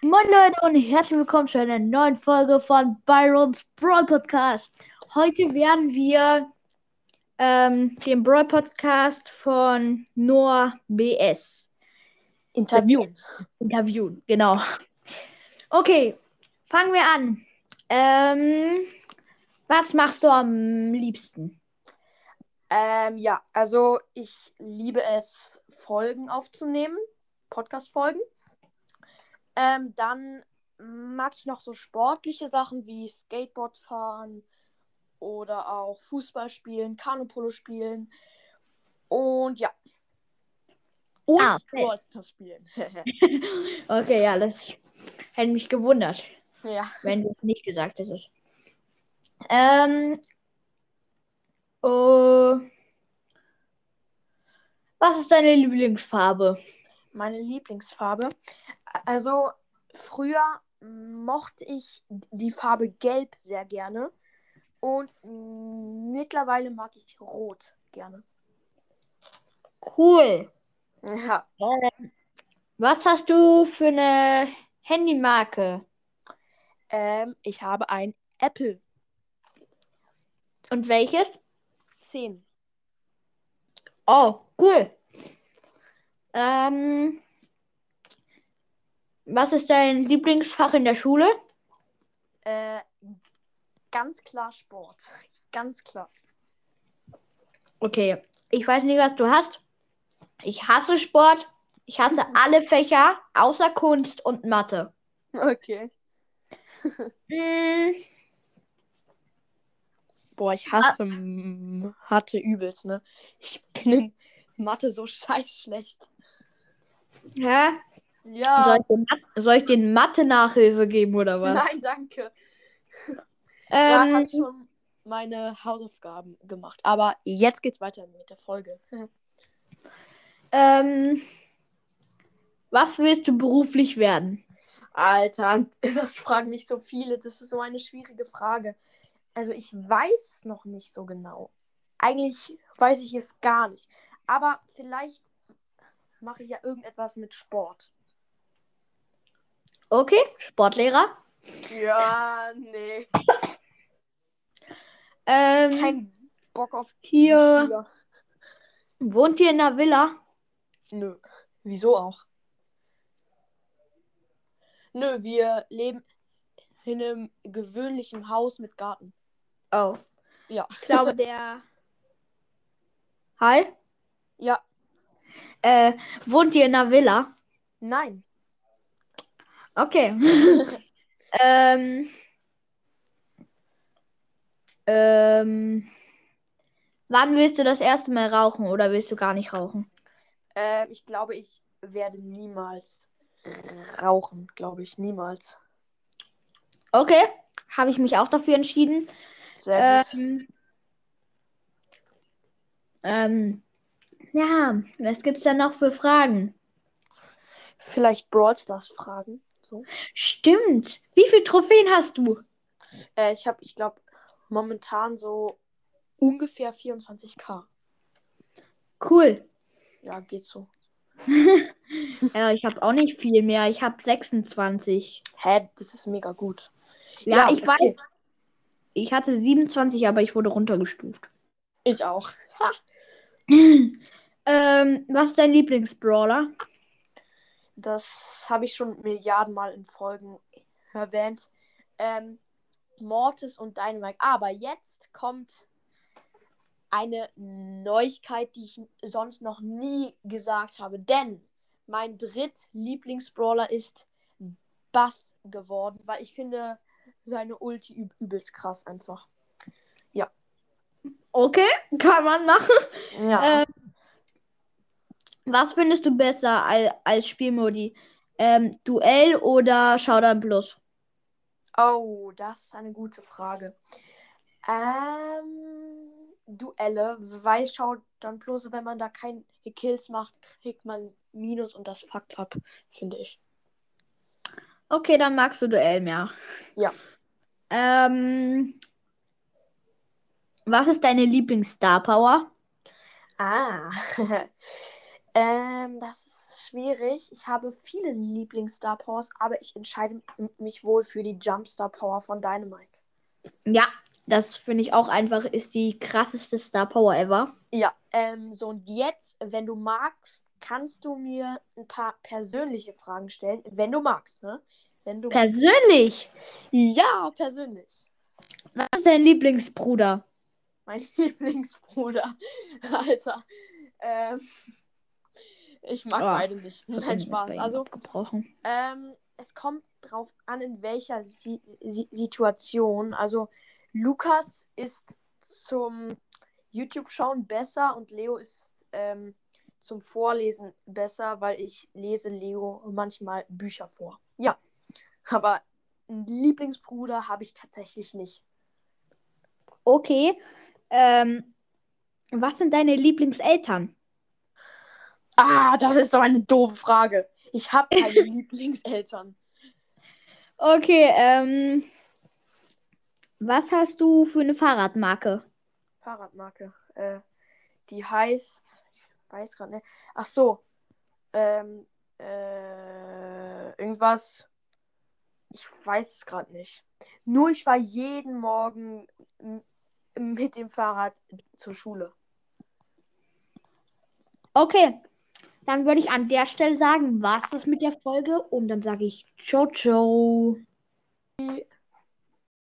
Moin Leute und herzlich willkommen zu einer neuen Folge von Byrons Brawl Podcast. Heute werden wir ähm, den Brawl Podcast von Noah BS Interviewen. interviewen. Genau. Okay, fangen wir an. Ähm, was machst du am liebsten? Ähm, ja, also ich liebe es, Folgen aufzunehmen, Podcast-Folgen. Ähm, dann mag ich noch so sportliche Sachen wie Skateboard fahren oder auch Fußball spielen, Kanupolo spielen und ja. Und Ah, okay. Spielen. Okay, ja, das hätte mich gewundert, ja. wenn du es nicht gesagt hättest. Ähm, oh, was ist deine Lieblingsfarbe? Meine Lieblingsfarbe. Also früher mochte ich die Farbe Gelb sehr gerne und mittlerweile mag ich Rot gerne. Cool. Ja. Was hast du für eine Handymarke? Ähm, ich habe ein Apple Und welches? 10. Oh, cool. Ähm, was ist dein Lieblingsfach in der Schule? Äh, ganz klar Sport. Ganz klar. Okay, ich weiß nicht, was du hast. Ich hasse Sport. Ich hasse alle Fächer außer Kunst und Mathe. Okay. Mm, Boah, ich hasse m- Mathe übelst, ne? Ich bin in Mathe so scheiß schlecht. hä? Ja. Soll ich Mat- soll ich dir Mathe-Nachhilfe geben oder was? Nein, danke. Ja, ich Ähm, habe schon meine Hausaufgaben gemacht. Aber jetzt geht's weiter mit der Folge. ähm, was willst du beruflich werden? Alter, das fragen mich so viele. Das ist so eine schwierige Frage. Also ich weiß es noch nicht so genau. Eigentlich weiß ich es gar nicht. Aber vielleicht mache ich ja irgendetwas mit Sport. Okay, Sportlehrer. Ja, nee. Ähm, Kein Bock auf hier Schüler. wohnt ihr in einer Villa? Nö. Wieso auch? Nö, wir leben in einem gewöhnlichen Haus mit Garten. Oh, Ja. ich glaube der. Hi. Ja. Äh, wohnt ihr in einer Villa? Nein. Okay. ähm, ähm, wann willst du das erste Mal rauchen oder willst du gar nicht rauchen? Äh, ich glaube, ich werde niemals rauchen. Glaube ich. Niemals. Okay, habe ich mich auch dafür entschieden. Sehr gut. Ähm, ähm, ja, was gibt's da noch für Fragen? Vielleicht Brawl Stars fragen. So. Stimmt. Wie viele Trophäen hast du? Äh, ich habe, ich glaube, momentan so ungefähr 24k. Cool. Ja, geht so. Ja, ich habe auch nicht viel mehr. Ich habe 26. Hä, das ist mega gut. Ja, ich es weiß. geht. Ich hatte 27, aber ich wurde runtergestuft. Ich auch. Ähm, was ist dein Lieblingsbrawler? Das habe ich schon Milliardenmal in Folgen erwähnt. Ähm, Mortis und Dynamite. Aber jetzt kommt eine Neuigkeit, die ich sonst noch nie gesagt habe. Denn mein drittlieblingsbrawler ist Bass geworden, weil ich finde seine Ulti üb übelst krass einfach. Okay, kann man machen. Ja. Ähm, was findest du besser als, als Spielmodi? Ähm, Duell oder Showdown Plus? Oh, das ist eine gute Frage. Ähm, Duelle, weil dann bloß, wenn man da keine Kills macht, kriegt man Minus und das fuckt ab, finde ich. Okay, dann magst du Duell mehr. Ja. Ähm, was ist deine Lieblings-Star Power? Ah. Ähm, das ist schwierig. Ich habe viele Lieblings-Star Powers, aber ich entscheide mich wohl für die Jumpstar Power von Dynamite. Ja, das finde ich auch einfach, ist die krasseste Star Power ever. Ja, ähm, so und jetzt, wenn du magst, kannst du mir ein paar persönliche Fragen stellen, wenn du magst, ne? Wenn du Persönlich. Ja, persönlich. Was ist dein Lieblingsbruder? Mein Lieblingsbruder. Alter. Ähm, ich mag Oh, beide nicht. Nein, Spaß. Also, ähm, es kommt drauf an, in welcher si si Situation. Also, Lukas ist zum YouTube-Schauen besser und Leo ist ähm, zum Vorlesen besser, weil ich lese Leo manchmal Bücher vor. Ja. Aber einen Lieblingsbruder habe ich tatsächlich nicht. Okay. Ähm, was sind deine Lieblingseltern? Ah, das ist so eine doofe Frage. Ich habe keine Lieblingseltern. Okay, ähm, was hast du für eine Fahrradmarke? Fahrradmarke. Äh, die heißt. Ich weiß gerade nicht. Ach so. Ähm, äh, irgendwas. Ich weiß es gerade nicht. Nur ich war jeden Morgen mit dem Fahrrad zur Schule. Okay, dann würde ich an der Stelle sagen, was das mit der Folge und dann sage ich ciao, ciao.